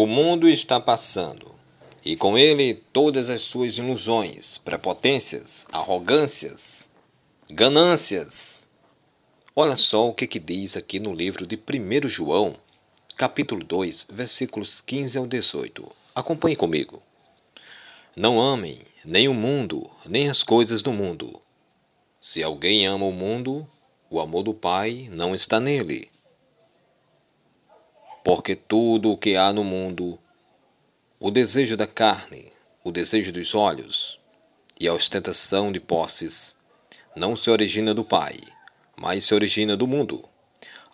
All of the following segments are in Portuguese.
O mundo está passando, e com ele todas as suas ilusões, prepotências, arrogâncias, ganâncias. Olha só o que, que diz aqui no livro de 1 João, capítulo 2, versículos 15 ao 18. Acompanhe comigo. Não amem nem o mundo, nem as coisas do mundo. Se alguém ama o mundo, o amor do Pai não está nele porque tudo o que há no mundo, o desejo da carne, o desejo dos olhos e a ostentação de posses, não se origina do Pai, mas se origina do mundo.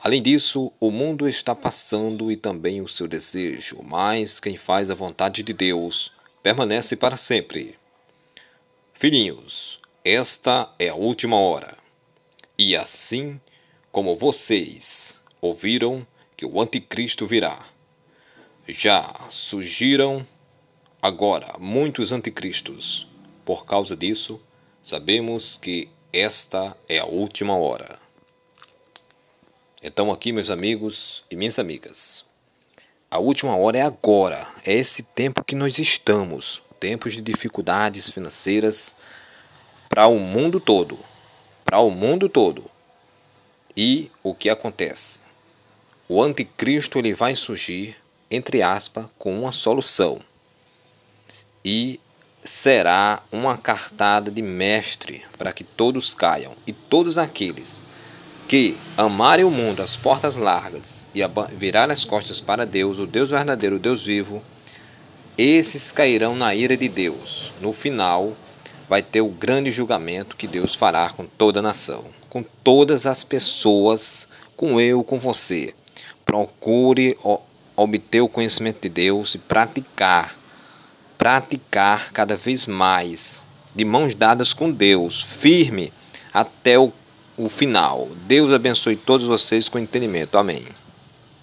Além disso, o mundo está passando e também o seu desejo, mas quem faz a vontade de Deus permanece para sempre. Filhinhos, esta é a última hora. E assim como vocês ouviram que o anticristo virá. Já surgiram agora muitos anticristos. Por causa disso, sabemos que esta é a última hora. Então, aqui, meus amigos e minhas amigas, a última hora é agora, é esse tempo que nós estamos tempos de dificuldades financeiras para o mundo todo. Para o mundo todo. E o que acontece? O anticristo ele vai surgir, entre aspas, com uma solução. E será uma cartada de mestre para que todos caiam. E todos aqueles que amarem o mundo às portas largas e virarem as costas para Deus, o Deus verdadeiro, o Deus vivo, esses cairão na ira de Deus. No final, vai ter o grande julgamento que Deus fará com toda a nação, com todas as pessoas, com eu, com você. Procure obter o conhecimento de Deus e praticar, praticar cada vez mais, de mãos dadas com Deus, firme até o, o final. Deus abençoe todos vocês com entendimento. Amém.